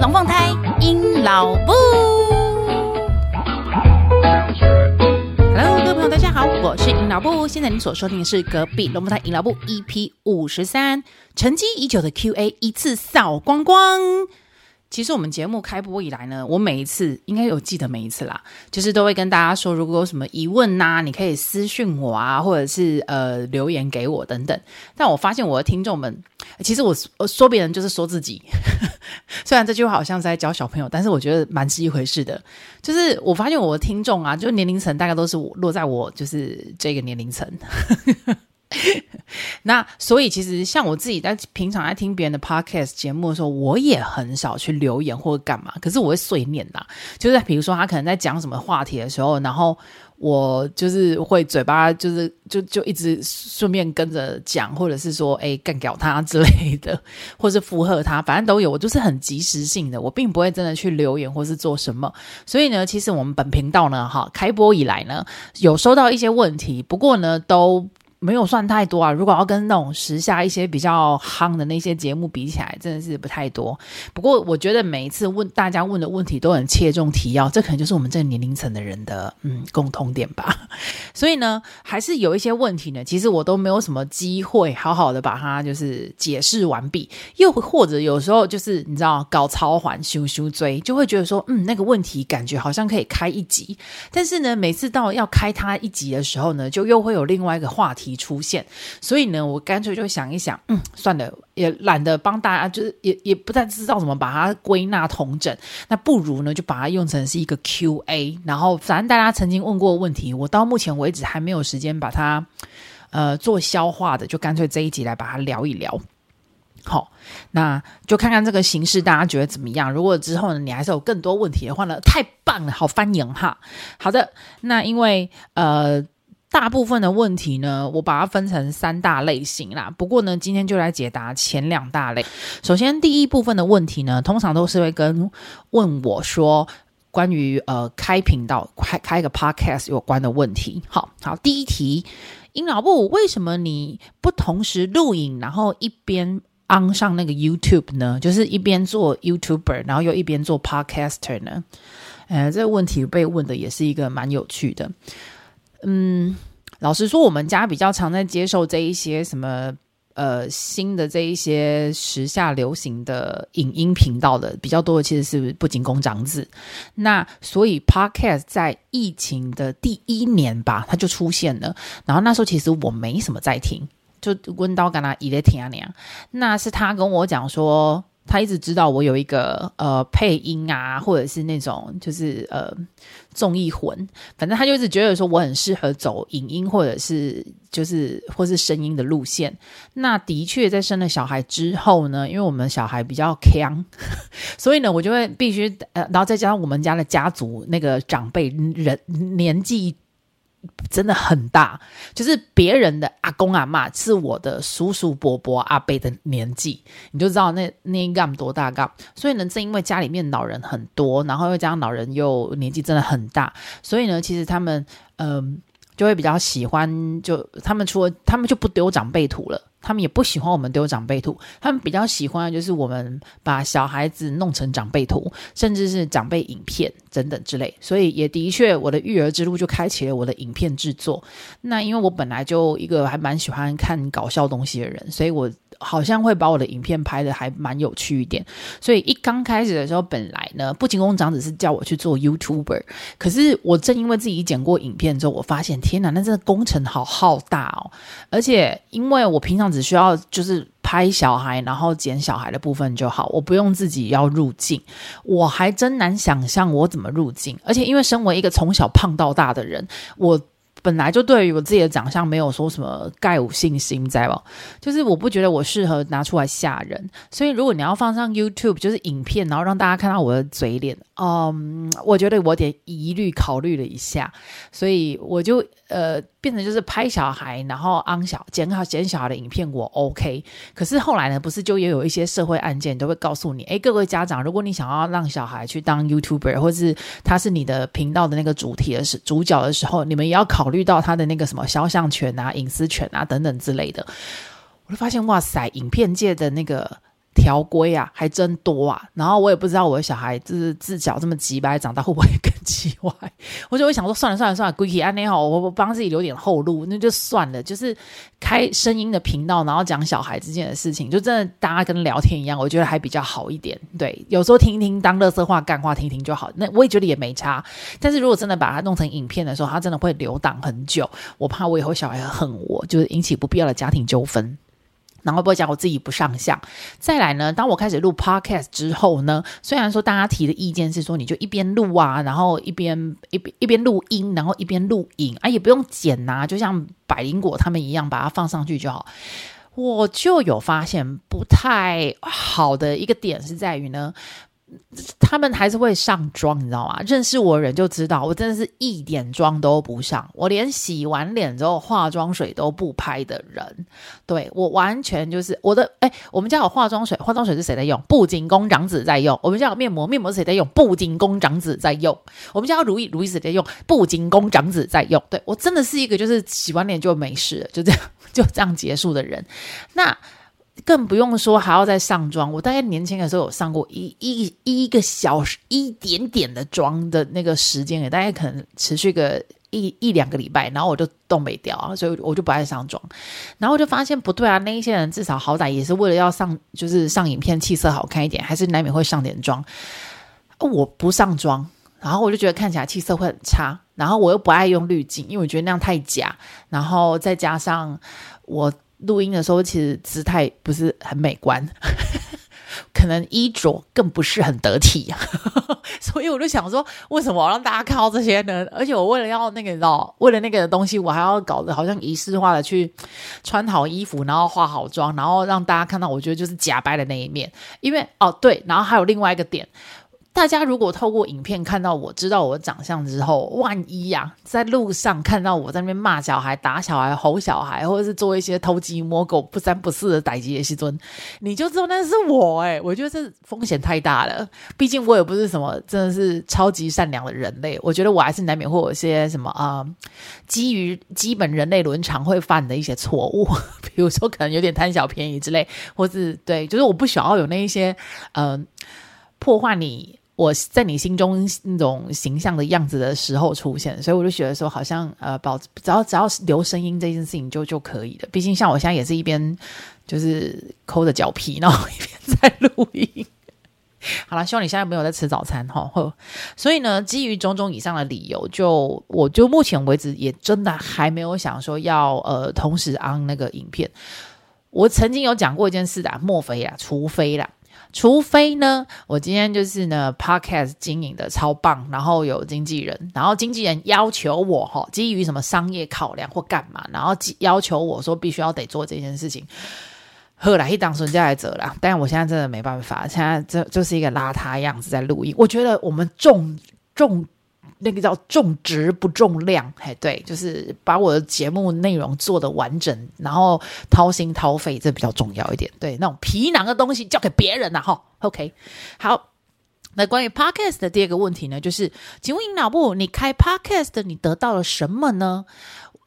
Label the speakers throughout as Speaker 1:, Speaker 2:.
Speaker 1: 龙凤胎鹰老布。Hello，各位朋友，大家好，我是鹰老布。现在您所收听的是隔壁龙凤胎鹰老布 EP 五十三，沉积已久的 QA 一次扫光光。其实我们节目开播以来呢，我每一次应该有记得每一次啦，就是都会跟大家说，如果有什么疑问呐、你可以私讯我啊，或者是呃留言给我等等。但我发现我的听众们，其实我我说别人就是说自己，虽然这句话好像是在教小朋友，但是我觉得蛮是一回事的。就是我发现我的听众啊，就年龄层大概都是我落在我就是这个年龄层。那所以其实像我自己在平常在听别人的 podcast 节目的时候，我也很少去留言或者干嘛。可是我会碎念呐，就是比如说他可能在讲什么话题的时候，然后我就是会嘴巴就是就就一直顺便跟着讲，或者是说哎干掉他之类的，或是附和他，反正都有。我就是很及时性的，我并不会真的去留言或是做什么。所以呢，其实我们本频道呢，哈，开播以来呢，有收到一些问题，不过呢都。没有算太多啊，如果要跟那种时下一些比较夯的那些节目比起来，真的是不太多。不过我觉得每一次问大家问的问题都很切中提要，这可能就是我们这个年龄层的人的嗯共通点吧。所以呢，还是有一些问题呢，其实我都没有什么机会好好的把它就是解释完毕，又或者有时候就是你知道搞超环修修追，就会觉得说嗯那个问题感觉好像可以开一集，但是呢每次到要开它一集的时候呢，就又会有另外一个话题出现，所以呢，我干脆就想一想，嗯，算了，也懒得帮大家，就是也也不太知道怎么把它归纳统整，那不如呢，就把它用成是一个 Q&A，然后反正大家曾经问过问题，我到目前为止还没有时间把它呃做消化的，就干脆这一集来把它聊一聊。好，那就看看这个形式，大家觉得怎么样？如果之后呢，你还是有更多问题的话呢，太棒了，好欢迎哈。好的，那因为呃。大部分的问题呢，我把它分成三大类型啦。不过呢，今天就来解答前两大类。首先，第一部分的问题呢，通常都是会跟问我说关于呃开频道、开开个 podcast 有关的问题。好好，第一题，阴老布，为什么你不同时录影，然后一边 on 上那个 YouTube 呢？就是一边做 YouTuber，然后又一边做 podcaster 呢？呃，这个问题被问的也是一个蛮有趣的。嗯，老实说，我们家比较常在接受这一些什么呃新的这一些时下流行的影音频道的比较多的，其实是不仅工长子。那所以 Podcast 在疫情的第一年吧，它就出现了。然后那时候其实我没什么在听，就温刀跟他一直听啊那样。那是他跟我讲说。他一直知道我有一个呃配音啊，或者是那种就是呃综艺魂，反正他就一直觉得说我很适合走影音或者是就是或是声音的路线。那的确在生了小孩之后呢，因为我们小孩比较强，所以呢我就会必须呃，然后再加上我们家的家族那个长辈人年纪。真的很大，就是别人的阿公阿妈是我的叔叔伯伯阿伯的年纪，你就知道那那一干多大干。所以呢，正因为家里面老人很多，然后又加上老人又年纪真的很大，所以呢，其实他们嗯、就会比较喜欢，就他们除了他们就不丢长辈图了。他们也不喜欢我们丢长辈图，他们比较喜欢就是我们把小孩子弄成长辈图，甚至是长辈影片等等之类。所以也的确，我的育儿之路就开启了我的影片制作。那因为我本来就一个还蛮喜欢看搞笑东西的人，所以我好像会把我的影片拍的还蛮有趣一点。所以一刚开始的时候，本来呢，不仅工长只是叫我去做 YouTuber，可是我正因为自己剪过影片之后，我发现天哪，那真的工程好浩大哦！而且因为我平常只需要就是拍小孩，然后剪小孩的部分就好，我不用自己要入镜。我还真难想象我怎么入镜，而且因为身为一个从小胖到大的人，我。本来就对于我自己的长相没有说什么概有信心，在吧？就是我不觉得我适合拿出来吓人，所以如果你要放上 YouTube，就是影片，然后让大家看到我的嘴脸，嗯，我觉得我有点疑虑，考虑了一下，所以我就呃变成就是拍小孩，然后安小剪好剪小孩的影片，我 OK。可是后来呢，不是就也有一些社会案件都会告诉你，诶，各位家长，如果你想要让小孩去当 YouTuber，或是他是你的频道的那个主题的时主角的时候，你们也要考。考虑到他的那个什么肖像权啊、隐私权啊等等之类的，我就发现哇塞，影片界的那个条规啊，还真多啊！然后我也不知道我的小孩就是自小这么急掰，长大会不会更奇怪？我就会想说，算了算了算了，归去安内好，我我帮自己留点后路，那就算了。就是开声音的频道，然后讲小孩之间的事情，就真的大家跟聊天一样，我觉得还比较好一点。对，有时候听一听当垃圾话、干话听听就好。那我也觉得也没差。但是如果真的把它弄成影片的时候，它真的会留档很久。我怕我以后小孩恨我，就是引起不必要的家庭纠纷。然后不会讲我自己不上相。再来呢，当我开始录 podcast 之后呢，虽然说大家提的意见是说你就一边录啊，然后一边一边一边录音，然后一边录影啊，也不用剪呐、啊，就像百灵果他们一样把它放上去就好。我就有发现不太好的一个点是在于呢。他们还是会上妆，你知道吗？认识我的人就知道，我真的是一点妆都不上，我连洗完脸之后化妆水都不拍的人。对，我完全就是我的，哎，我们家有化妆水，化妆水是谁在用？布景宫长子在用。我们家有面膜，面膜是谁在用？布景宫长子在用。我们家有乳液，乳液是谁在用？布景宫长子在用。对，我真的是一个就是洗完脸就没事，就这样就这样结束的人。那。更不用说还要再上妆。我大概年轻的时候有上过一一一个小时一点点的妆的那个时间，也大概可能持续个一一两个礼拜，然后我就冻没掉啊，所以我就不爱上妆。然后我就发现不对啊，那一些人至少好歹也是为了要上，就是上影片气色好看一点，还是难免会上点妆。我不上妆，然后我就觉得看起来气色会很差，然后我又不爱用滤镜，因为我觉得那样太假，然后再加上我。录音的时候，其实姿态不是很美观，可能衣着更不是很得体，所以我就想说，为什么我让大家看到这些呢？而且我为了要那个，你知道，为了那个东西，我还要搞得好像仪式化的去穿好衣服，然后化好妆，然后让大家看到，我觉得就是假掰的那一面。因为哦，对，然后还有另外一个点。大家如果透过影片看到我知道我长相之后，万一呀、啊，在路上看到我在那边骂小孩、打小孩、吼小孩，或者是做一些偷鸡摸狗、不三不四的歹机的戏尊，你就知道那是我哎、我觉得这风险太大了，毕竟我也不是什么真的是超级善良的人类，我觉得我还是难免会有一些什么啊、基于基本人类伦常会犯的一些错误，比如说可能有点贪小便宜之类，或是对，就是我不想要有那一些嗯、呃，破坏你。我在你心中那种形象的样子的时候出现，所以我就觉得说，好像呃，保只要只要留声音这件事情就就可以了。毕竟像我现在也是一边就是抠着脚皮，然后一边在录音。好了，希望你现在没有在吃早餐哈。所以呢，基于种种以上的理由，就我就目前为止也真的还没有想说要呃同时 on 那个影片。我曾经有讲过一件事的，莫非啊，除非啦。除非呢，我今天就是呢，Podcast 经营的超棒，然后有经纪人，然后经纪人要求我哈，基于什么商业考量或干嘛，然后要求我说必须要得做这件事情，后来一档孙家来者啦，但我现在真的没办法，现在这就是一个邋遢样子在录音，我觉得我们重重。那个叫重质不重量，嘿，对，就是把我的节目内容做得完整，然后掏心掏肺，这比较重要一点。对，那种皮囊的东西交给别人了哈。OK，好。那关于 Podcast 的第二个问题呢，就是，请问尹老部，你开 Podcast 你得到了什么呢？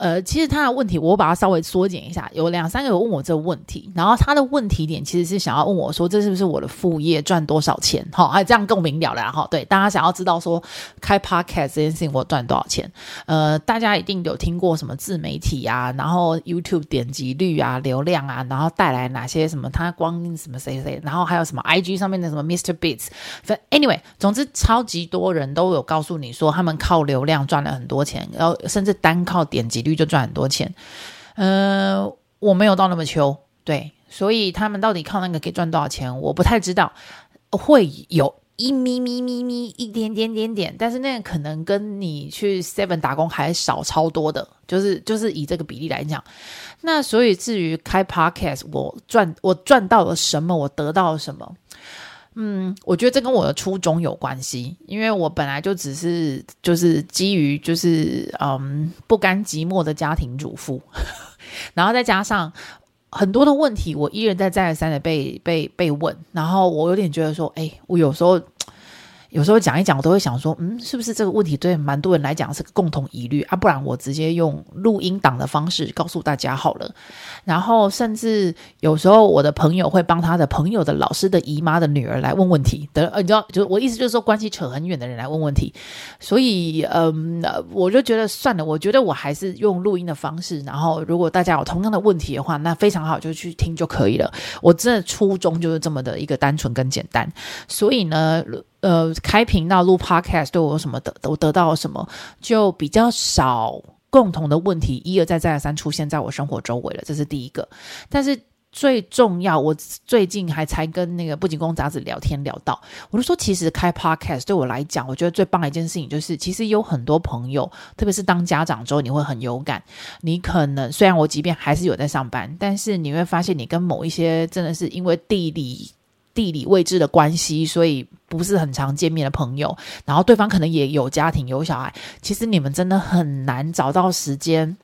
Speaker 1: 呃，其实他的问题，我把它稍微缩减一下，有两三个有问我这个问题，然后他的问题点其实是想要问我说，这是不是我的副业，赚多少钱？哈，还这样更明了了哈。对，大家想要知道说开 podcast 这件事情我赚多少钱？呃，大家一定有听过什么自媒体啊，然后 YouTube 点击率啊、流量啊，然后带来哪些什么？他光什么谁谁，然后还有什么 IG 上面的什么 Mr. Beats 反。Anyway，总之超级多人都有告诉你说，他们靠流量赚了很多钱，然后甚至单靠点击率。就赚很多钱，嗯、我没有到那么秋，对，所以他们到底靠那个可以赚多少钱，我不太知道，会有一咪咪咪咪一点点点点，但是那可能跟你去 Seven 打工还少超多的，就是就是以这个比例来讲，那所以至于开 Podcast，我赚我赚到了什么，我得到了什么？嗯，我觉得这跟我的初衷有关系，因为我本来就只是就是基于就是嗯不甘寂寞的家庭主妇，然后再加上很多的问题，我一而再再而三的被被被问，然后我有点觉得说，哎，我有时候有时候讲一讲，我都会想说，嗯，是不是这个问题对蛮多人来讲是个共同疑虑啊？不然我直接用录音档的方式告诉大家好了。然后甚至有时候我的朋友会帮他的朋友的老师的姨妈的女儿来问问题的，你知道，就我意思就是说关系扯很远的人来问问题。所以，嗯，我就觉得算了，我觉得我还是用录音的方式。然后，如果大家有同样的问题的话，那非常好，就去听就可以了。我真的初衷就是这么的一个单纯跟简单。所以呢。呃，开频道录 Podcast 对我有什么得？我得到了什么？就比较少共同的问题一而再再而三出现在我生活周围了，这是第一个。但是最重要，我最近还才跟那个不仅公杂志聊天聊到，我就说，其实开 Podcast 对我来讲，我觉得最棒的一件事情就是，其实有很多朋友，特别是当家长之后，你会很有感。你可能虽然我即便还是有在上班，但是你会发现，你跟某一些真的是因为地理。地理位置的关系，所以不是很常见面的朋友，然后对方可能也有家庭有小孩，其实你们真的很难找到时间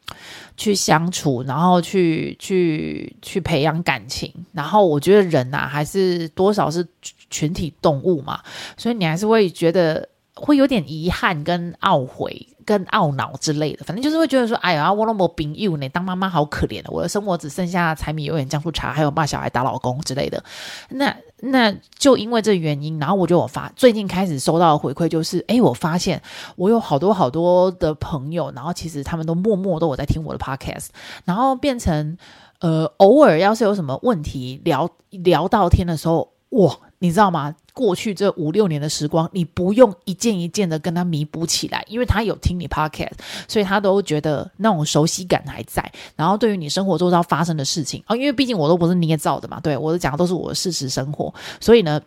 Speaker 1: 去相处，然后去去去培养感情。然后我觉得人呐、啊，还是多少是群体动物嘛，所以你还是会觉得会有点遗憾跟懊悔。跟懊恼之类的，反正就是会觉得说，哎呀，我那么病幼呢，当妈妈好可怜的，我的生活只剩下柴米油盐酱醋茶，还有骂小孩、打老公之类的。那那就因为这原因，然后我就我发最近开始收到的回馈就是，哎，我发现我有好多好多的朋友，然后其实他们都默默都我在听我的 podcast，然后变成呃，偶尔要是有什么问题聊聊到天的时候，哇。你知道吗？过去这五六年的时光，你不用一件一件的跟他弥补起来，因为他有听你 podcast，所以他都觉得那种熟悉感还在。然后对于你生活周遭发生的事情，哦，因为毕竟我都不是捏造的嘛，对，我讲的都是我的事实生活，所以呢，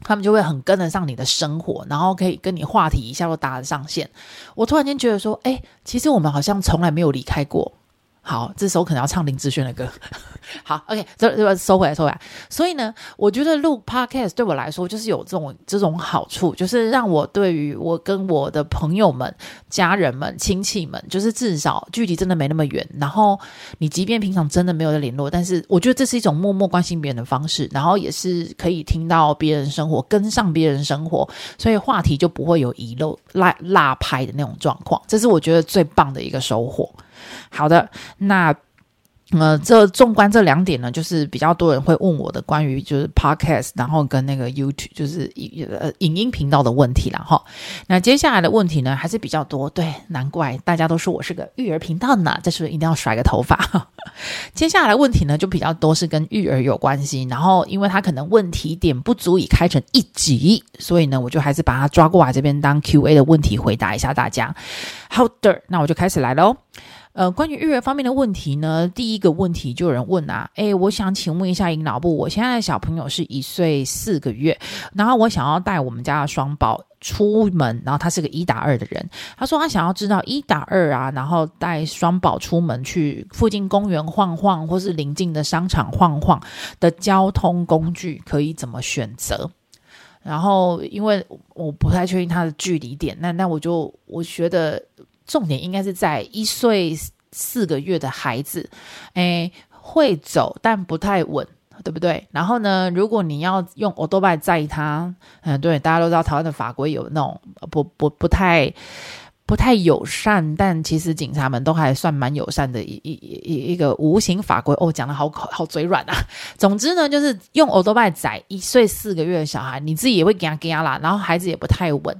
Speaker 1: 他们就会很跟得上你的生活，然后可以跟你话题一下都搭得上线。我突然间觉得说，哎，其实我们好像从来没有离开过。好，这时候可能要唱林志炫的歌。好，OK，这这收回来，收回来。所以呢，我觉得录 Podcast 对我来说就是有这种这种好处，就是让我对于我跟我的朋友们、家人们、亲戚们，就是至少距离真的没那么远。然后你即便平常真的没有在联络，但是我觉得这是一种默默关心别人的方式，然后也是可以听到别人生活，跟上别人生活，所以话题就不会有遗漏、落落拍的那种状况。这是我觉得最棒的一个收获。好的，那呃，这纵观这两点呢，就是比较多人会问我的关于就是 podcast，然后跟那个 YouTube 就是呃影音频道的问题了哈。那接下来的问题呢，还是比较多，对，难怪大家都说我是个育儿频道呢，这是不是一定要甩个头发？接下来问题呢，就比较多是跟育儿有关系，然后因为他可能问题点不足以开成一集，所以呢，我就还是把它抓过来这边当 Q&A 的问题回答一下大家。好的，那我就开始来喽。呃，关于育儿方面的问题呢，第一个问题就有人问啊，诶，我想请问一下阴老部，我现在的小朋友是一岁四个月，然后我想要带我们家的双宝出门，然后他是个一打二的人，他说他想要知道一打二啊，然后带双宝出门去附近公园晃晃，或是邻近的商场晃晃的交通工具可以怎么选择？然后因为我不太确定他的距离点，那那我就我觉得。重点应该是在一岁四个月的孩子，诶，会走但不太稳，对不对？然后呢，如果你要用欧多拜载他，嗯，对，大家都知道台湾的法规有那种不不不太不太友善，但其实警察们都还算蛮友善的一一一一个无形法规。哦，讲得好口好嘴软啊。总之呢，就是用欧多拜载一岁四个月的小孩，你自己也会给他给他啦，然后孩子也不太稳，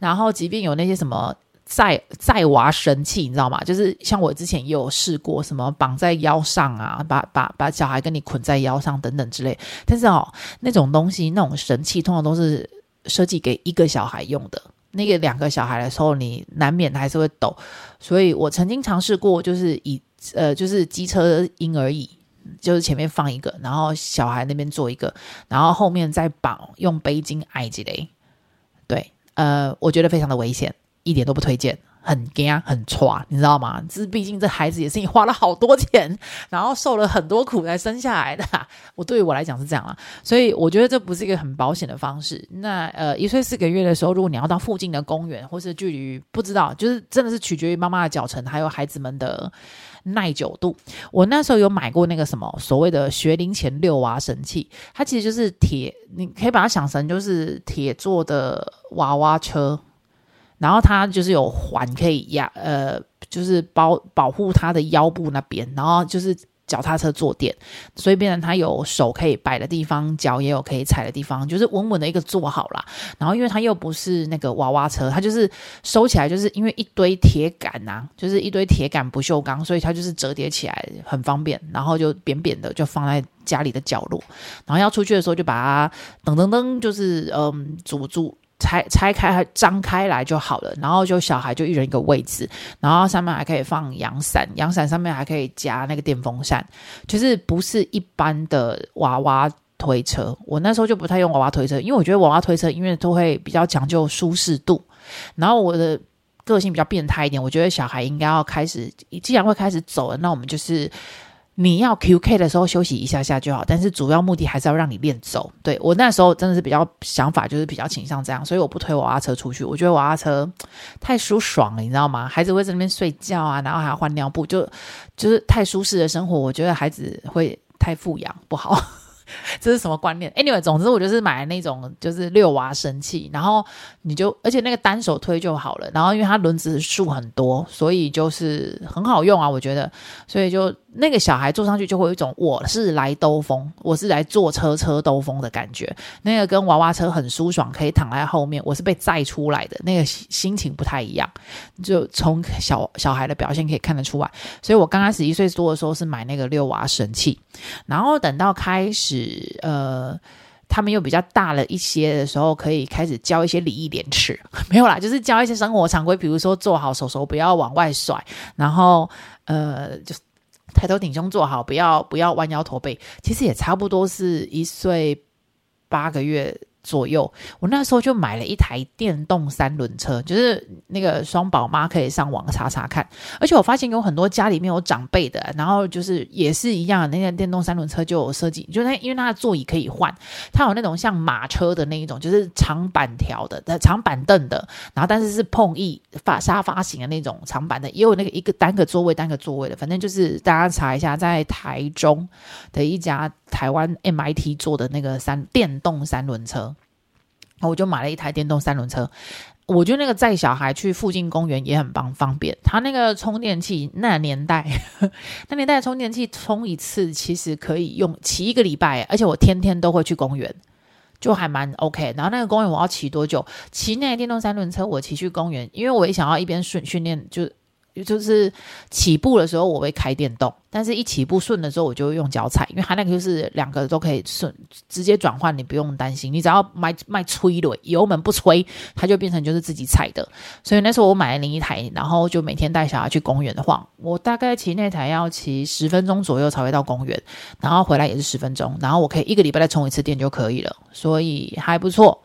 Speaker 1: 然后即便有那些什么。载载娃神器，你知道吗？就是像我之前也有试过，什么绑在腰上啊，把把把小孩跟你捆在腰上等等之类。但是哦，那种东西，那种神器，通常都是设计给一个小孩用的。那个两个小孩的时候，你难免还是会抖。所以我曾经尝试过，就是以呃，就是机车婴儿椅，就是前面放一个，然后小孩那边坐一个，然后后面再绑用背巾挨着嘞。对，呃，我觉得非常的危险。一点都不推荐，很惊很挫，你知道吗？这毕竟这孩子也是你花了好多钱，然后受了很多苦才生下来的。我对于我来讲是这样啊，所以我觉得这不是一个很保险的方式。那呃，一岁四个月的时候，如果你要到附近的公园，或是距离不知道，就是真的是取决于妈妈的脚程，还有孩子们的耐久度。我那时候有买过那个什么所谓的学龄前遛娃神器，它其实就是铁，你可以把它想成就是铁做的娃娃车。然后它就是有环可以压，呃，就是保保护它的腰部那边，然后就是脚踏车坐垫，所以变成它有手可以摆的地方，脚也有可以踩的地方，就是稳稳的一个坐好啦。然后因为它又不是那个娃娃车，它就是收起来，就是因为一堆铁杆呐、啊，就是一堆铁杆不锈钢，所以它就是折叠起来很方便，然后就扁扁的就放在家里的角落，然后要出去的时候就把它噔噔噔，就是嗯阻住。拆拆开，张开来就好了。然后就小孩就一人一个位置，然后上面还可以放阳伞，阳伞上面还可以加那个电风扇，就是不是一般的娃娃推车。我那时候就不太用娃娃推车，因为我觉得娃娃推车因为都会比较讲究舒适度。然后我的个性比较变态一点，我觉得小孩应该要开始，既然会开始走了，那我们就是。你要 QK 的时候休息一下下就好，但是主要目的还是要让你练走。对，我那时候真的是比较想法，就是比较倾向这样，所以我不推娃娃车出去。我觉得娃娃车太舒爽了，你知道吗？孩子会在那边睡觉啊，然后还要换尿布，就就是太舒适的生活。我觉得孩子会太富养不好。这是什么观念？Anyway，总之我就是买那种就是遛娃神器，然后你就而且那个单手推就好了，然后因为它轮子数很多，所以就是很好用啊，我觉得，所以就那个小孩坐上去就会有一种我是来兜风，我是来坐车车兜风的感觉，那个跟娃娃车很舒爽，可以躺在后面，我是被载出来的，那个心情不太一样，就从小小孩的表现可以看得出来，所以我刚开始一岁多的时候是买那个遛娃神器，然后等到开始。呃，他们又比较大了一些的时候，可以开始教一些礼义廉耻，没有啦，就是教一些生活常规，比如说做好，手手不要往外甩，然后呃，就抬头挺胸坐好，不要不要弯腰驼背，其实也差不多是一岁八个月。左右，我那时候就买了一台电动三轮车，就是那个双宝妈可以上网查查看。而且我发现有很多家里面有长辈的，然后就是也是一样，那个电动三轮车就有设计，就是它因为它的座椅可以换，它有那种像马车的那一种，就是长板条的、长板凳的，然后但是是碰翼发沙发型的那种长板的，也有那个一个单个座位、单个座位的，反正就是大家查一下，在台中的一家台湾 MIT 做的那个三电动三轮车。我就买了一台电动三轮车，我觉得那个载小孩去附近公园也很帮方便。它那个充电器，那年代，那年代充电器充一次其实可以用骑一个礼拜，而且我天天都会去公园，就还蛮 OK。然后那个公园我要骑多久？骑那台电动三轮车，我骑去公园，因为我也想要一边训训练就。就是起步的时候我会开电动，但是一起步顺的时候我就用脚踩，因为它那个就是两个都可以顺直接转换，你不用担心，你只要迈迈催的油门不催，它就变成就是自己踩的。所以那时候我买了另一台，然后就每天带小孩去公园的话，我大概骑那台要骑十分钟左右才会到公园，然后回来也是十分钟，然后我可以一个礼拜再充一次电就可以了，所以还不错。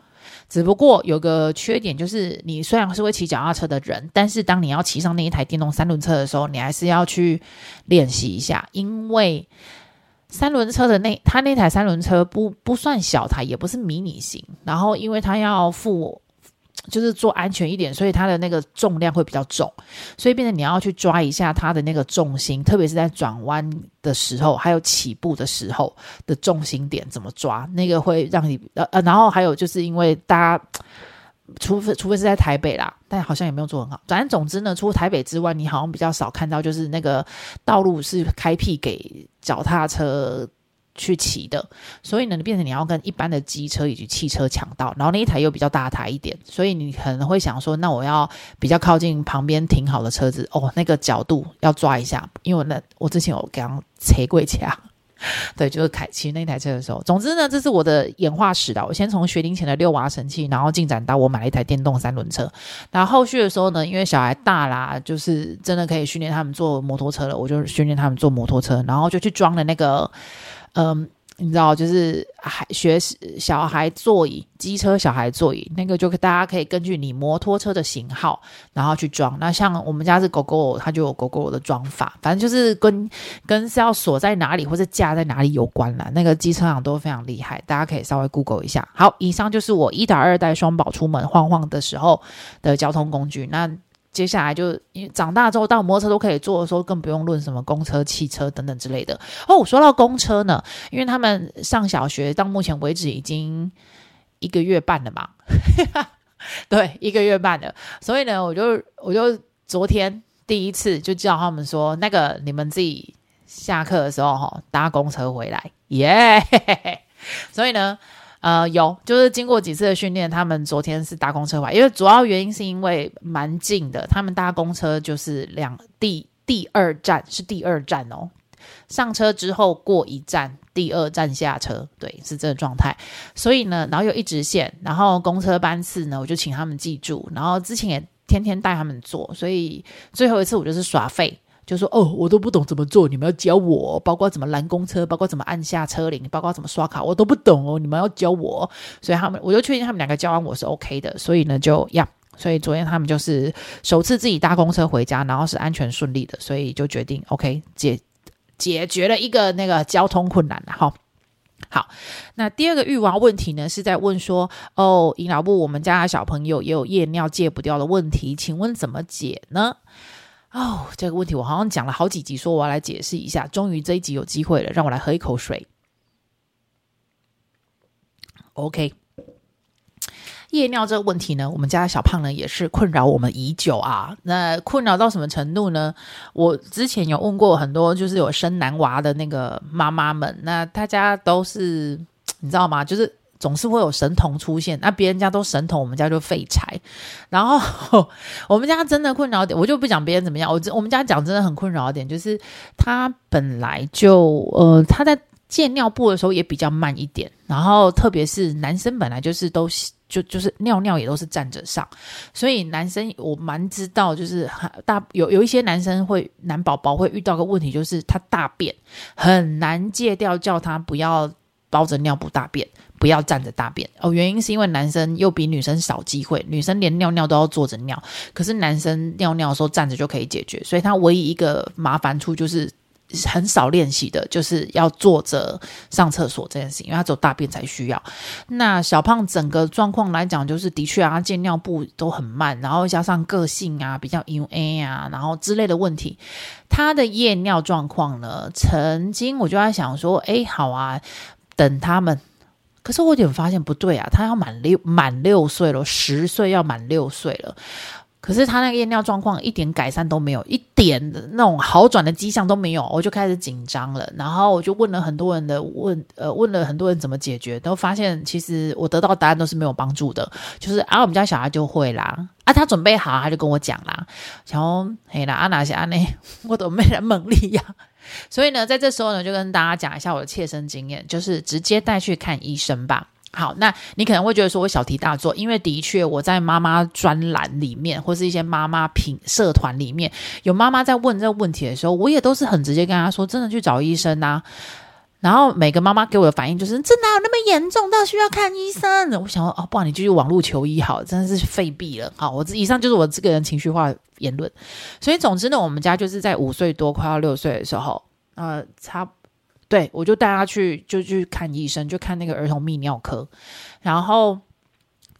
Speaker 1: 只不过有个缺点，就是你虽然是会骑脚踏车的人，但是当你要骑上那一台电动三轮车的时候，你还是要去练习一下，因为三轮车的那他那台三轮车不不算小台，也不是迷你型，然后因为他要付。就是做安全一点，所以它的那个重量会比较重，所以变成你要去抓一下它的那个重心，特别是在转弯的时候，还有起步的时候的重心点怎么抓，那个会让你呃呃，然后还有就是因为大家，除非除非是在台北啦，但好像也没有做很好。反正总之呢，除了台北之外，你好像比较少看到就是那个道路是开辟给脚踏车。去骑的，所以呢，你变成你要跟一般的机车以及汽车抢道，然后那一台又比较大台一点，所以你可能会想说，那我要比较靠近旁边停好的车子哦，那个角度要抓一下，因为我那我之前有刚切 过卡，对，就是开骑那台车的时候。总之呢，这是我的演化史的。我先从学龄前的遛娃神器，然后进展到我买了一台电动三轮车，然后后续的时候呢，因为小孩大啦，就是真的可以训练他们坐摩托车了，我就训练他们坐摩托车，然后就去装了那个。嗯，你知道，就是孩学小孩座椅，机车小孩座椅，那个就大家可以根据你摩托车的型号，然后去装。那像我们家是狗狗它就有狗狗的装法，反正就是跟 跟是要锁在哪里或者架在哪里有关啦。那个机车上都非常厉害，大家可以稍微 Google 一下。好，以上就是我一打二带双宝出门晃晃的时候的交通工具。那接下来就因为长大之后，到摩托车都可以坐的时候，更不用论什么公车、汽车等等之类的。哦，我说到公车呢，因为他们上小学到目前为止已经一个月半了嘛，对，一个月半了。所以呢，我就我就昨天第一次就叫他们说，那个你们自己下课的时候哈，搭公车回来，耶、yeah! 所以呢。呃，有，就是经过几次的训练，他们昨天是搭公车吧，因为主要原因是因为蛮近的，他们搭公车就是两第第二站是第二站哦，上车之后过一站，第二站下车，对，是这个状态。所以呢，然后有一直线，然后公车班次呢，我就请他们记住，然后之前也天天带他们坐，所以最后一次我就是耍废。就说哦，我都不懂怎么做，你们要教我，包括怎么拦公车，包括怎么按下车铃，包括怎么刷卡，我都不懂哦，你们要教我。所以他们，我就确定他们两个教完我是 OK 的，所以呢就呀，所以昨天他们就是首次自己搭公车回家，然后是安全顺利的，所以就决定 OK 解解决了一个那个交通困难了哈。好，那第二个育娃问题呢，是在问说哦，营养部我们家的小朋友也有夜尿戒不掉的问题，请问怎么解呢？哦，这个问题我好像讲了好几集，说我要来解释一下。终于这一集有机会了，让我来喝一口水。OK，夜尿这个问题呢，我们家小胖呢也是困扰我们已久啊。那困扰到什么程度呢？我之前有问过很多，就是有生男娃的那个妈妈们，那大家都是你知道吗？就是。总是会有神童出现，那别人家都神童，我们家就废柴。然后 我们家真的困扰点，我就不讲别人怎么样。我我们家讲真的很困扰点，就是他本来就呃他在戒尿布的时候也比较慢一点，然后特别是男生本来就是都就就是尿尿也都是站着上，所以男生我蛮知道，就是大有有一些男生会男宝宝会遇到个问题，就是他大便很难戒掉，叫他不要包着尿布大便。不要站着大便哦，原因是因为男生又比女生少机会，女生连尿尿都要坐着尿，可是男生尿尿的时候站着就可以解决，所以他唯一一个麻烦处就是很少练习的，就是要坐着上厕所这件事情，因为他走大便才需要。那小胖整个状况来讲，就是的确啊，戒尿布都很慢，然后加上个性啊比较 U A 啊，然后之类的问题，他的夜尿状况呢，曾经我就在想说，哎，好啊，等他们。可是我有点发现不对啊，他要满六满六岁了，十岁要满六岁了，可是他那个夜尿状况一点改善都没有，一点那种好转的迹象都没有，我就开始紧张了。然后我就问了很多人的问，呃，问了很多人怎么解决，都发现其实我得到答案都是没有帮助的，就是啊，我们家小孩就会啦，啊，他准备好他就跟我讲啦，然后嘿啦，啊哪些啊呢，我都没人猛力呀。所以呢，在这时候呢，就跟大家讲一下我的切身经验，就是直接带去看医生吧。好，那你可能会觉得说我小题大做，因为的确我在妈妈专栏里面，或是一些妈妈品社团里面有妈妈在问这个问题的时候，我也都是很直接跟她说，真的去找医生呐。然后每个妈妈给我的反应就是，这哪有那么严重到需要看医生？我想说，哦，不然你继续网络求医好，真的是废币了。好，我以上就是我这个人情绪化言论。所以总之呢，我们家就是在五岁多快要六岁的时候，呃，差，对，我就带他去就去看医生，就看那个儿童泌尿科，然后。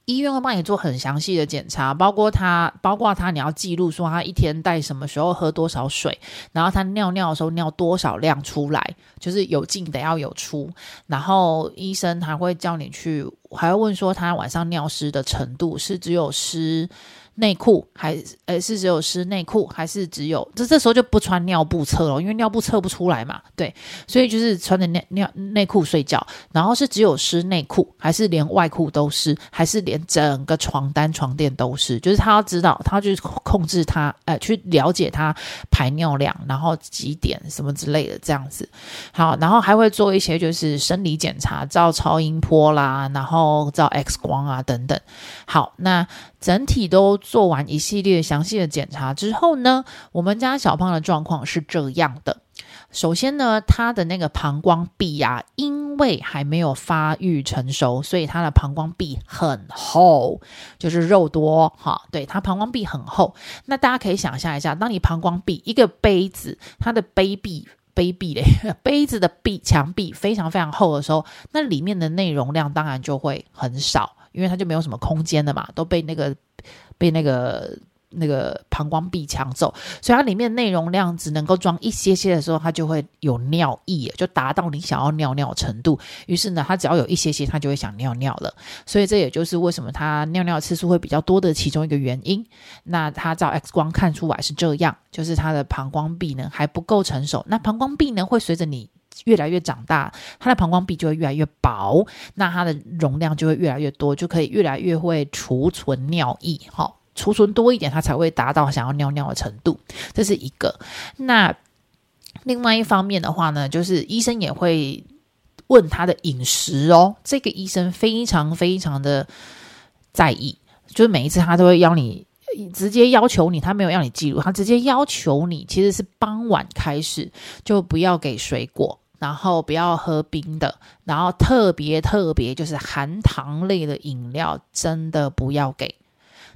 Speaker 1: 医院会帮你做很详细的检查，包括他，包括他，你要记录说他一天在什么时候喝多少水，然后他尿尿的时候尿多少量出来，就是有进得要有出，然后医生还会叫你去，还会问说他晚上尿湿的程度是只有湿。内裤还呃是只有湿内裤，还是只有这这时候就不穿尿布测了，因为尿布测不出来嘛。对，所以就是穿着内尿内裤睡觉，然后是只有湿内裤，还是连外裤都湿，还是连整个床单床垫都湿？就是他要知道，他就控制他呃去了解他排尿量，然后几点什么之类的这样子。好，然后还会做一些就是生理检查，照超音波啦，然后照 X 光啊等等。好，那。整体都做完一系列详细的检查之后呢，我们家小胖的状况是这样的。首先呢，他的那个膀胱壁啊，因为还没有发育成熟，所以他的膀胱壁很厚，就是肉多哈。对，他膀胱壁很厚。那大家可以想象一下，当你膀胱壁一个杯子，它的杯壁杯壁嘞，杯子的壁墙壁非常非常厚的时候，那里面的内容量当然就会很少，因为它就没有什么空间的嘛，都被那个被那个。那个膀胱壁抢走，所以它里面内容量只能够装一些些的时候，它就会有尿意，就达到你想要尿尿程度。于是呢，它只要有一些些，它就会想尿尿了。所以这也就是为什么它尿尿次数会比较多的其中一个原因。那它照 X 光看出来是这样，就是它的膀胱壁呢还不够成熟。那膀胱壁呢会随着你越来越长大，它的膀胱壁就会越来越薄，那它的容量就会越来越多，就可以越来越会储存尿液。哈。储存多一点，它才会达到想要尿尿的程度，这是一个。那另外一方面的话呢，就是医生也会问他的饮食哦。这个医生非常非常的在意，就是每一次他都会要你直接要求你，他没有要你记录，他直接要求你，其实是傍晚开始就不要给水果，然后不要喝冰的，然后特别特别就是含糖类的饮料，真的不要给。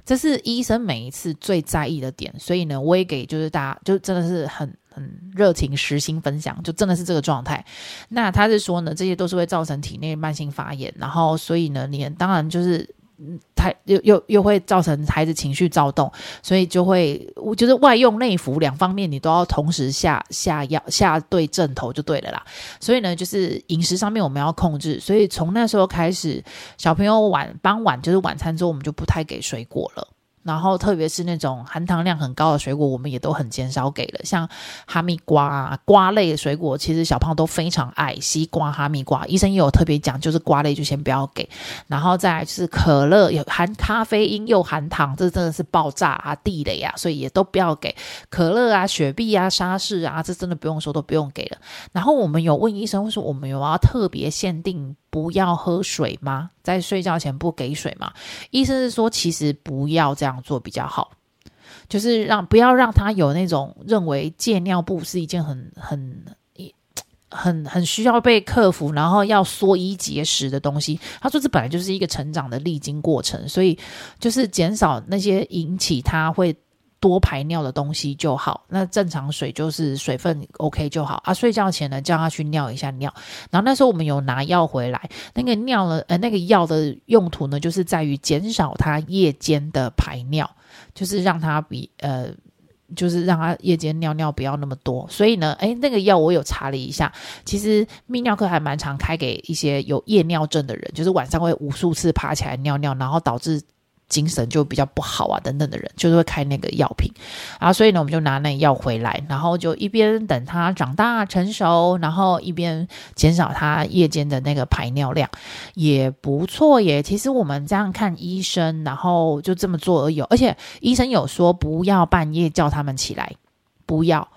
Speaker 1: 这是医生每一次最在意的点，所以呢，我也给就是大家就真的是很很热情实心分享，就真的是这个状态。那他是说呢，这些都是会造成体内慢性发炎，然后所以呢，你当然就是。嗯，太又又又会造成孩子情绪躁动，所以就会，我觉得外用内服两方面你都要同时下下药下对症头就对了啦。所以呢，就是饮食上面我们要控制，所以从那时候开始，小朋友晚傍晚就是晚餐之后，我们就不太给水果了。然后，特别是那种含糖量很高的水果，我们也都很减少给了。像哈密瓜啊、瓜类的水果，其实小胖都非常爱。西瓜、哈密瓜，医生也有特别讲，就是瓜类就先不要给。然后再来就是可乐，有含咖啡因又含糖，这真的是爆炸啊、地雷啊，所以也都不要给。可乐啊、雪碧啊、沙士啊，这真的不用说，都不用给了。然后我们有问医生，说我们有要特别限定。不要喝水吗？在睡觉前不给水嘛？医生是说，其实不要这样做比较好，就是让不要让他有那种认为戒尿布是一件很很很很需要被克服，然后要缩衣节食的东西。他说这本来就是一个成长的历经过程，所以就是减少那些引起他会。多排尿的东西就好，那正常水就是水分 OK 就好啊。睡觉前呢，叫他去尿一下尿。然后那时候我们有拿药回来，那个尿呢，呃，那个药的用途呢，就是在于减少他夜间的排尿，就是让他比呃，就是让他夜间尿尿不要那么多。所以呢，诶，那个药我有查了一下，其实泌尿科还蛮常开给一些有夜尿症的人，就是晚上会无数次爬起来尿尿，然后导致。精神就比较不好啊，等等的人就是会开那个药品，然后所以呢，我们就拿那药回来，然后就一边等他长大成熟，然后一边减少他夜间的那个排尿量，也不错耶。其实我们这样看医生，然后就这么做而已，而且医生有说不要半夜叫他们起来，不要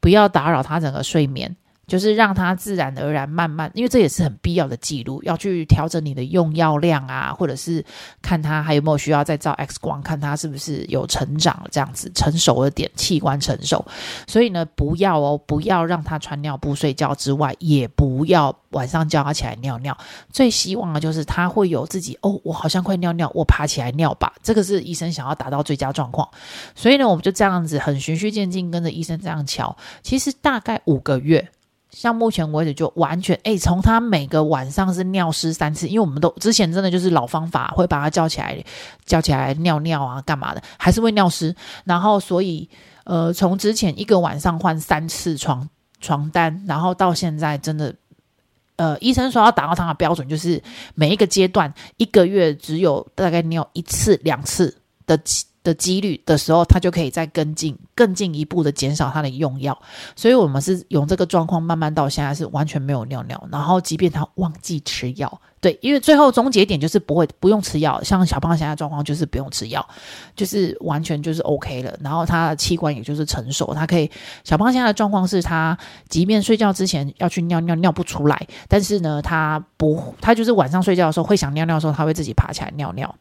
Speaker 1: 不要打扰他整个睡眠。就是让它自然而然慢慢，因为这也是很必要的记录，要去调整你的用药量啊，或者是看他还有没有需要再照 X 光，看他是不是有成长这样子，成熟的点，器官成熟。所以呢，不要哦，不要让他穿尿布睡觉之外，也不要晚上叫他起来尿尿。最希望的就是他会有自己哦，我好像快尿尿，我爬起来尿吧。这个是医生想要达到最佳状况。所以呢，我们就这样子很循序渐进，跟着医生这样瞧。其实大概五个月。像目前为止就完全诶，从他每个晚上是尿湿三次，因为我们都之前真的就是老方法，会把他叫起来，叫起来尿尿啊，干嘛的，还是会尿湿。然后所以呃，从之前一个晚上换三次床床单，然后到现在真的，呃，医生说要达到他的标准，就是每一个阶段一个月只有大概尿一次两次的。的几率的时候，他就可以再跟进更进一步的减少他的用药，所以我们是用这个状况慢慢到现在是完全没有尿尿，然后即便他忘记吃药，对，因为最后终结点就是不会不用吃药，像小胖现在状况就是不用吃药，就是完全就是 OK 了，然后他的器官也就是成熟，他可以小胖现在的状况是他即便睡觉之前要去尿尿尿不出来，但是呢他不他就是晚上睡觉的时候会想尿尿的时候他会自己爬起来尿尿，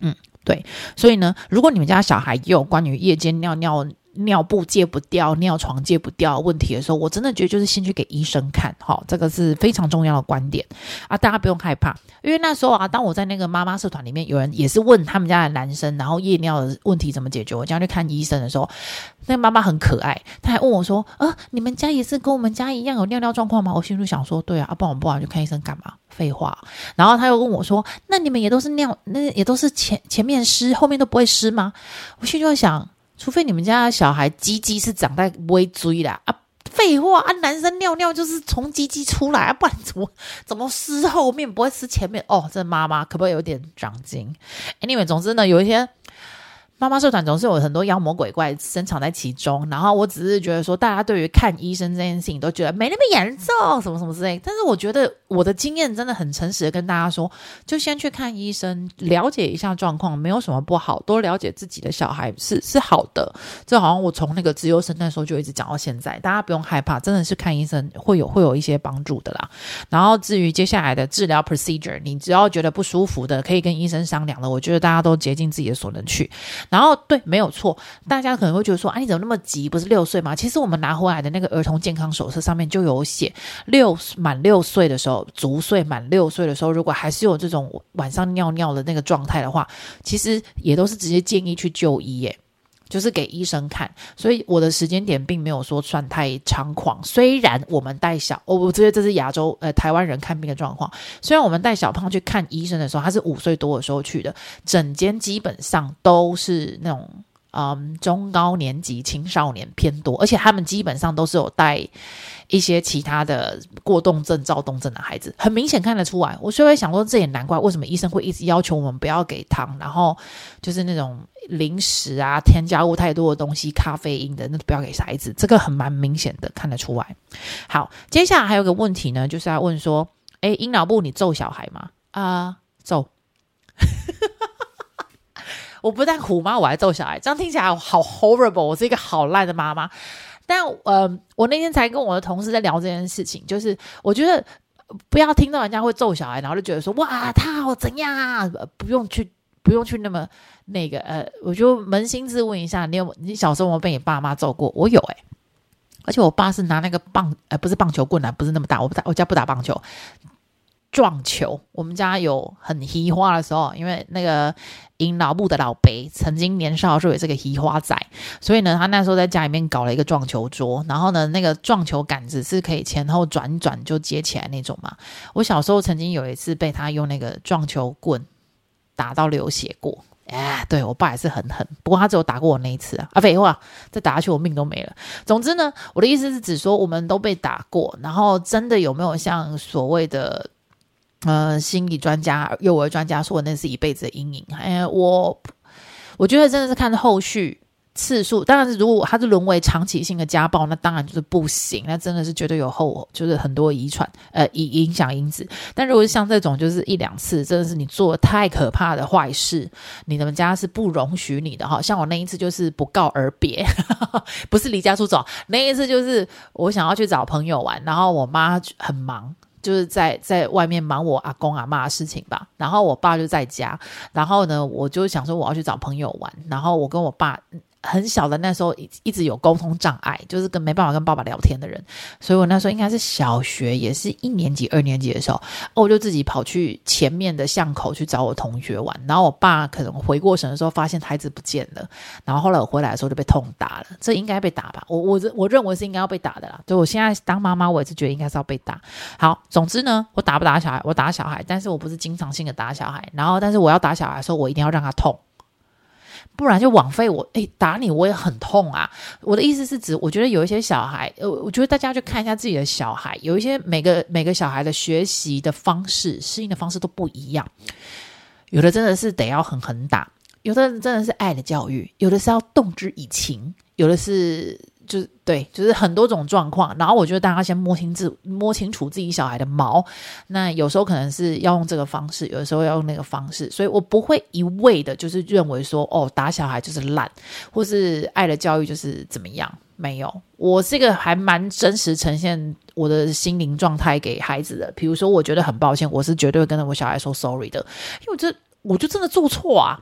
Speaker 1: 嗯。对，所以呢，如果你们家小孩也有关于夜间尿尿尿布戒不掉、尿床戒不掉问题的时候，我真的觉得就是先去给医生看，哈，这个是非常重要的观点啊！大家不用害怕，因为那时候啊，当我在那个妈妈社团里面，有人也是问他们家的男生，然后夜尿的问题怎么解决，我这样去看医生的时候，那个妈妈很可爱，她还问我说：“啊，你们家也是跟我们家一样有尿尿状况吗？”我心里想说：“对啊，不然我不然去看医生干嘛？废话。”然后他又问我说：“那你们也都是尿，那也都是前前面湿，后面都不会湿吗？”我心里就想。除非你们家的小孩鸡鸡是长在微椎啦啊，废话啊，男生尿尿就是从鸡鸡出来啊，不然怎么怎么撕后面不会撕前面？哦，这妈妈可不可以有点长进？Anyway，总之呢，有一天。妈妈社团总是有很多妖魔鬼怪深藏在其中，然后我只是觉得说，大家对于看医生这件事情都觉得没那么严重，什么什么之类。但是我觉得我的经验真的很诚实的跟大家说，就先去看医生，了解一下状况，没有什么不好，多了解自己的小孩是是好的。这好像我从那个资优生那时候就一直讲到现在，大家不用害怕，真的是看医生会有会有一些帮助的啦。然后至于接下来的治疗 procedure，你只要觉得不舒服的，可以跟医生商量了。我觉得大家都竭尽自己的所能去。然后对，没有错。大家可能会觉得说，啊，你怎么那么急？不是六岁吗？其实我们拿回来的那个儿童健康手册上面就有写，六满六岁的时候，足岁满六岁的时候，如果还是有这种晚上尿尿的那个状态的话，其实也都是直接建议去就医耶。就是给医生看，所以我的时间点并没有说算太猖狂。虽然我们带小，我我觉得这是亚洲呃台湾人看病的状况。虽然我们带小胖去看医生的时候，他是五岁多的时候去的，整间基本上都是那种嗯中高年级青少年偏多，而且他们基本上都是有带一些其他的过动症、躁动症的孩子，很明显看得出来。我所以会想说，这也难怪为什么医生会一直要求我们不要给糖，然后就是那种。零食啊，添加物太多的东西，咖啡因的那不要给孩子，这个很蛮明显的看得出来。好，接下来还有个问题呢，就是要问说，哎，阴老木你揍小孩吗？啊、揍！我不但虎妈，我还揍小孩，这样听起来好 horrible，我是一个好烂的妈妈。但呃，我那天才跟我的同事在聊这件事情，就是我觉得不要听到人家会揍小孩，然后就觉得说，哇，他好怎样啊？不用去。不用去那么那个呃，我就扪心自问一下，你有你小时候有没有被你爸妈揍过？我有诶、而且我爸是拿那个棒呃，不是棒球棍啊，不是那么大，我不打，我家不打棒球，撞球。我们家有很嘻花的时候，因为那个银老布的老伯曾经年少的时候也是个嘻花仔，所以呢，他那时候在家里面搞了一个撞球桌，然后呢，那个撞球杆子是可以前后转转就接起来那种嘛。我小时候曾经有一次被他用那个撞球棍。打到流血过，哎，对，我爸也是很狠，不过他只有打过我那一次啊。啊，废话，再打下去我命都没了。总之呢，我的意思是指说我们都被打过，然后真的有没有像所谓的呃心理专家、幼儿专家说那是一辈子的阴影？哎，我我觉得真的是看后续。次数当然，如果他是沦为长期性的家暴，那当然就是不行，那真的是绝对有后，就是很多遗传呃影影响因子。但如果像这种，就是一两次，真的是你做太可怕的坏事，你们家是不容许你的哈。像我那一次就是不告而别，不是离家出走，那一次就是我想要去找朋友玩，然后我妈很忙。就是在在外面忙我阿公阿妈的事情吧，然后我爸就在家，然后呢，我就想说我要去找朋友玩，然后我跟我爸很小的那时候一一直有沟通障碍，就是跟没办法跟爸爸聊天的人，所以我那时候应该是小学，也是一年级二年级的时候，我就自己跑去前面的巷口去找我同学玩，然后我爸可能回过神的时候发现孩子不见了，然后后来我回来的时候就被痛打了，这应该被打吧？我我我认为是应该要被打的啦，所以我现在当妈妈，我也是觉得应该是要被打。好。总之呢，我打不打小孩，我打小孩，但是我不是经常性的打小孩。然后，但是我要打小孩的时候，我一定要让他痛，不然就枉费我。诶，打你我也很痛啊。我的意思是指，我觉得有一些小孩，呃，我觉得大家去看一下自己的小孩，有一些每个每个小孩的学习的方式、适应的方式都不一样。有的真的是得要狠狠打，有的人真的是爱的教育，有的是要动之以情，有的是。就是对，就是很多种状况，然后我觉得大家先摸清自摸清楚自己小孩的毛，那有时候可能是要用这个方式，有的时候要用那个方式，所以我不会一味的，就是认为说哦，打小孩就是烂，或是爱的教育就是怎么样，没有，我这个还蛮真实呈现我的心灵状态给孩子的。比如说，我觉得很抱歉，我是绝对会跟着我小孩说 sorry 的，因为这我就真的做错啊。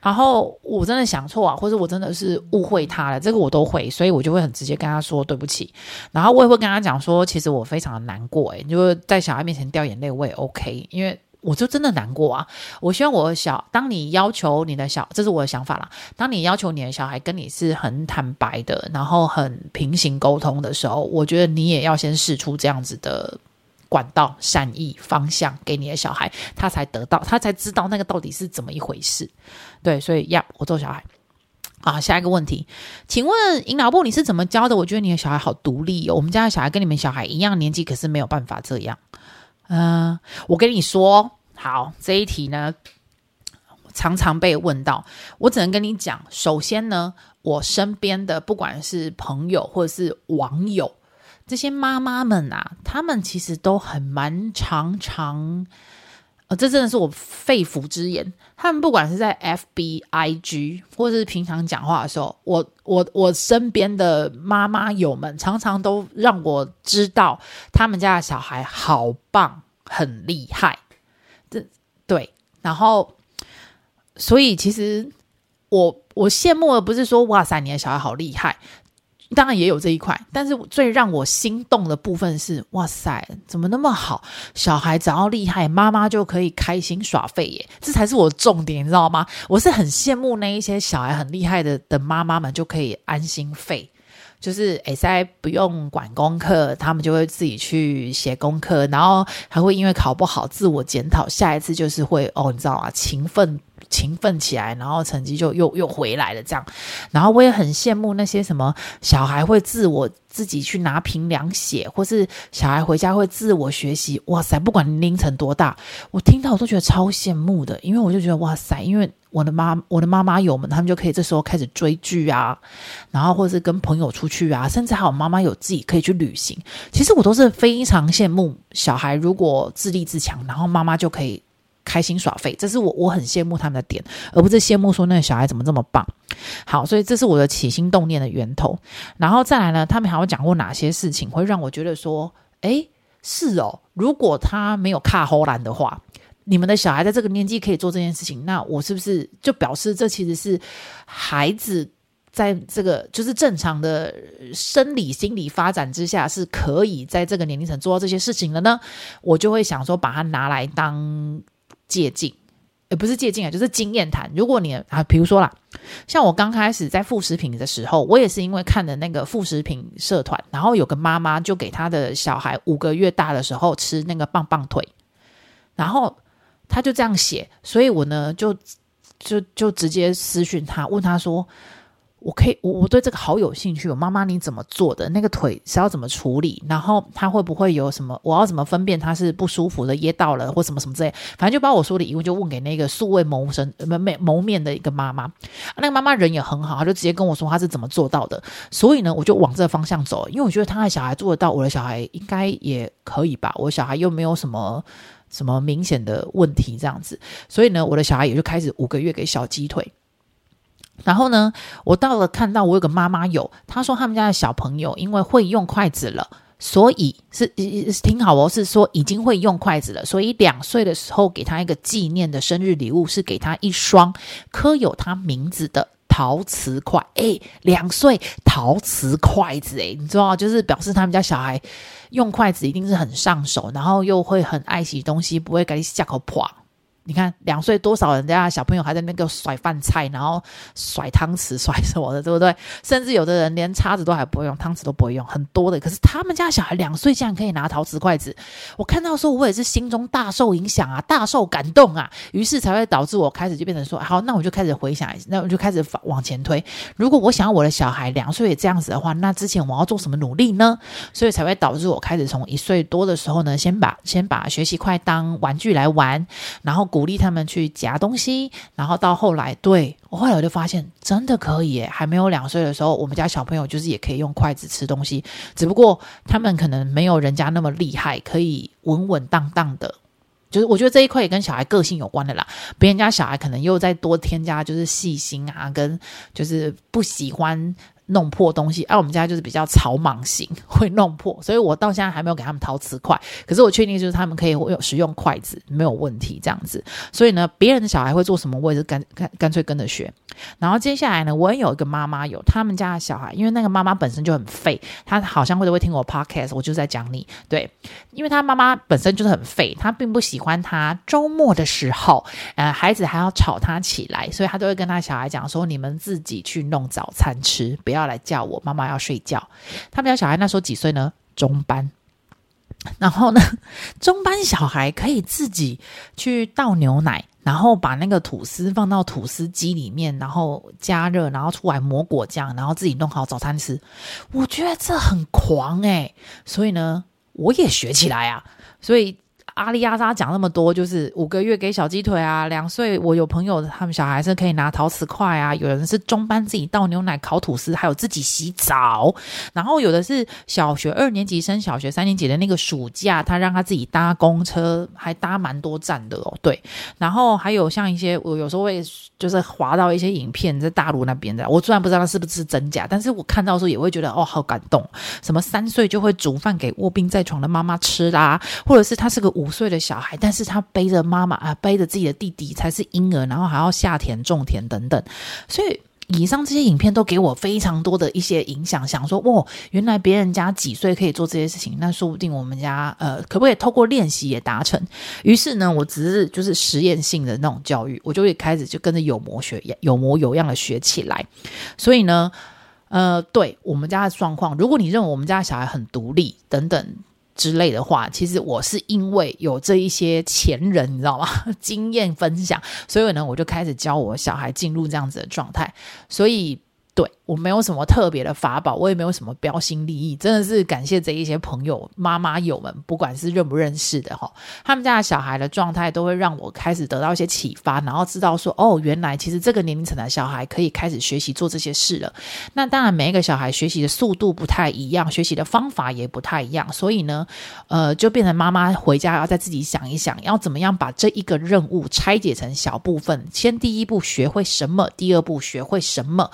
Speaker 1: 然后我真的想错啊，或者我真的是误会他了，这个我都会，所以我就会很直接跟他说对不起。然后我也会跟他讲说，其实我非常的难过，诶，就在小孩面前掉眼泪我也 OK，因为我就真的难过啊。我希望我的小，当你要求你的小，这是我的想法啦。当你要求你的小孩跟你是很坦白的，然后很平行沟通的时候，我觉得你也要先试出这样子的。管道、善意、方向给你的小孩，他才得到，他才知道那个到底是怎么一回事。对，所以呀，我做小孩啊。下一个问题，请问引导部你是怎么教的？我觉得你的小孩好独立哦。我们家的小孩跟你们小孩一样年纪，可是没有办法这样。嗯、我跟你说，好，这一题呢，常常被问到。我只能跟你讲，首先呢，我身边的不管是朋友或者是网友。这些妈妈们啊，她们其实都很蛮常常，呃，这真的是我肺腑之言。她们不管是在 FB、IG，或是平常讲话的时候，我我我身边的妈妈友们常常都让我知道，他们家的小孩好棒，很厉害。这对，然后，所以其实我我羡慕的不是说，哇塞，你的小孩好厉害。当然也有这一块，但是最让我心动的部分是，哇塞，怎么那么好？小孩只要厉害，妈妈就可以开心耍废耶，这才是我重点，你知道吗？我是很羡慕那一些小孩很厉害的的妈妈们，就可以安心废，就是诶，在不用管功课，他们就会自己去写功课，然后还会因为考不好自我检讨，下一次就是会哦，你知道吗？勤奋。勤奋起来，然后成绩就又又回来了。这样，然后我也很羡慕那些什么小孩会自我自己去拿评量写，或是小孩回家会自我学习。哇塞，不管年龄层多大，我听到我都觉得超羡慕的，因为我就觉得哇塞，因为我的妈我的妈妈有们，他们就可以这时候开始追剧啊，然后或者是跟朋友出去啊，甚至还有妈妈有自己可以去旅行。其实我都是非常羡慕小孩，如果自立自强，然后妈妈就可以。开心耍废，这是我我很羡慕他们的点，而不是羡慕说那个小孩怎么这么棒。好，所以这是我的起心动念的源头。然后再来呢，他们还会讲过哪些事情会让我觉得说，诶，是哦，如果他没有卡荷兰的话，你们的小孩在这个年纪可以做这件事情，那我是不是就表示这其实是孩子在这个就是正常的生理心理发展之下是可以在这个年龄层做到这些事情的呢？我就会想说，把它拿来当。借镜，也不是借镜啊，就是经验谈。如果你啊，比如说啦，像我刚开始在副食品的时候，我也是因为看的那个副食品社团，然后有个妈妈就给她的小孩五个月大的时候吃那个棒棒腿，然后他就这样写，所以我呢就就就直接私讯他，问他说。我可以，我我对这个好有兴趣。我妈妈，你怎么做的？那个腿是要怎么处理？然后他会不会有什么？我要怎么分辨他是不舒服的噎到了，或什么什么之类？反正就把我说的疑问就问给那个素未谋生、没没谋面的一个妈妈。那个妈妈人也很好，她就直接跟我说她是怎么做到的。所以呢，我就往这个方向走，因为我觉得他的小孩做得到，我的小孩应该也可以吧？我小孩又没有什么什么明显的问题，这样子。所以呢，我的小孩也就开始五个月给小鸡腿。然后呢，我到了看到我有个妈妈有，她说他们家的小朋友因为会用筷子了，所以是是挺好哦，是说已经会用筷子了，所以两岁的时候给他一个纪念的生日礼物，是给他一双刻有他名字的陶瓷筷。诶，两岁陶瓷筷子，诶，你知道，就是表示他们家小孩用筷子一定是很上手，然后又会很爱惜东西，不会给你下口破。你看，两岁多少人家小朋友还在那个甩饭菜，然后甩汤匙、甩什么的，对不对？甚至有的人连叉子都还不会用，汤匙都不会用，很多的。可是他们家小孩两岁竟然可以拿陶瓷筷子，我看到时候我也是心中大受影响啊，大受感动啊，于是才会导致我开始就变成说，好，那我就开始回想，那我就开始往前推。如果我想要我的小孩两岁也这样子的话，那之前我要做什么努力呢？所以才会导致我开始从一岁多的时候呢，先把先把学习筷当玩具来玩，然后。鼓励他们去夹东西，然后到后来，对，我后来我就发现真的可以耶。还没有两岁的时候，我们家小朋友就是也可以用筷子吃东西，只不过他们可能没有人家那么厉害，可以稳稳当当的。就是我觉得这一块也跟小孩个性有关的啦。别人家小孩可能又再多添加，就是细心啊，跟就是不喜欢弄破东西。而、我们家就是比较草莽型，会弄破，所以我到现在还没有给他们陶瓷筷。可是我确定就是他们可以使用筷子，没有问题这样子。所以呢，别人的小孩会做什么，我也是干干干脆跟着学。然后接下来呢，我也有一个妈妈有他们家的小孩，因为那个妈妈本身就很废，她好像会都会听我 podcast，我就在讲你对，因为她妈妈本身就是很废，她并不喜欢她周末的时候，呃，孩子还要吵她起来，所以她都会跟她小孩讲说：你们自己去弄早餐吃，要来叫我，妈妈要睡觉。他们家小孩那时候几岁呢？中班。然后呢，中班小孩可以自己去倒牛奶。然后把那个吐司放到吐司机里面，然后加热，然后出来抹果酱，然后自己弄好早餐吃。我觉得这很狂诶，所以呢，我也学起来啊，所以。阿里阿扎讲那么多，就是五个月给小鸡腿啊，两岁我有朋友他们小孩是可以拿陶瓷筷啊，有人是中班自己倒牛奶、烤吐司，还有自己洗澡，然后有的是小学二年级升小学三年级的那个暑假，他让他自己搭公车，还搭蛮多站的哦。对，然后还有像一些我有时候会就是滑到一些影片在大陆那边的，我虽然不知道那是不是真假，但是我看到的时候也会觉得哦，好感动。什么三岁就会煮饭给卧病在床的妈妈吃啦，或者是他是个。五岁的小孩，但是他背着妈妈啊，背着自己的弟弟才是婴儿，然后还要下田种田等等，所以以上这些影片都给我非常多的一些影响，想说哇，原来别人家几岁可以做这些事情，那说不定我们家呃，可不可以透过练习也达成？于是呢，我只是就是实验性的那种教育，我就会开始就跟着有模学有模有样的学起来。所以呢，呃，对我们家的状况，如果你认为我们家小孩很独立等等。之类的话，其实我是因为有这一些前人，你知道吗？经验分享，所以呢，我就开始教我小孩进入这样子的状态，所以。对，我没有什么特别的法宝，我也没有什么标新立异，真的是感谢这一些朋友妈妈友们，不管是认不认识的哈，他们家的小孩的状态都会让我开始得到一些启发，然后知道说哦，原来其实这个年龄层的小孩可以开始学习做这些事了。那当然，每一个小孩学习的速度不太一样，学习的方法也不太一样，所以呢，呃，就变成妈妈回家要再自己想一想，要怎么样把这一个任务拆解成小部分，先第一步学会什么，第二步学会什么。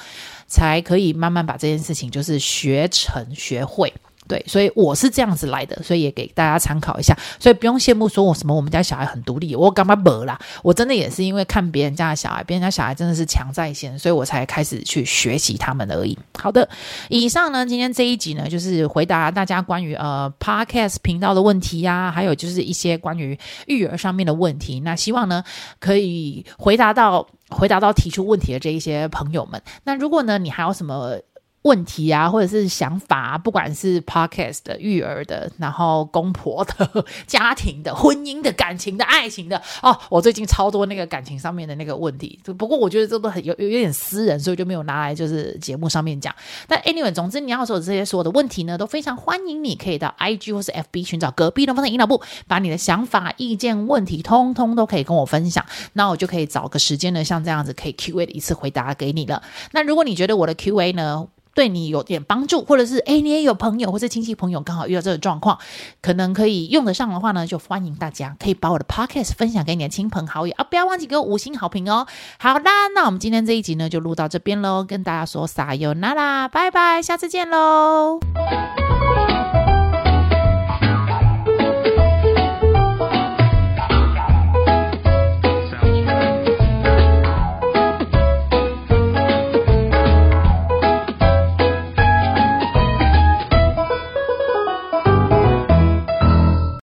Speaker 1: 才可以慢慢把这件事情就是学成学会，对，所以我是这样子来的，所以也给大家参考一下，所以不用羡慕说我什么我们家小孩很独立，我干嘛不啦？我真的也是因为看别人家的小孩，别人家小孩真的是强在先，所以我才开始去学习他们而已。好的，以上呢，今天这一集呢，就是回答大家关于呃 Podcast 频道的问题呀、还有就是一些关于育儿上面的问题，那希望呢可以回答到。回答到提出问题的这一些朋友们，那如果呢，你还有什么问题啊，或者是想法，不管是 podcast 的、育儿的，然后公婆的、家庭的、婚姻的、感情的、爱情的哦，我最近超多那个感情上面的那个问题，不过我觉得这都很有有有点私人，所以就没有拿来就是节目上面讲。但 anyway，总之你要说的这些所有的问题呢，都非常欢迎你可以到 IG 或是 FB 寻找隔壁东方的引导部，把你的想法、意见、问题通通都可以跟我分享，那我就可以找个时间呢，像这样子可以 Q&A 的一次回答给你了。那如果你觉得我的 Q&A 呢，对你有点帮助，或者是诶，你也有朋友或者亲戚朋友刚好遇到这个状况，可能可以用得上的话呢，就欢迎大家可以把我的 podcast 分享给你的亲朋好友啊，不要忘记给我五星好评哦。好啦，那我们今天这一集呢就录到这边喽，跟大家说撒有那啦，拜拜，下次见喽。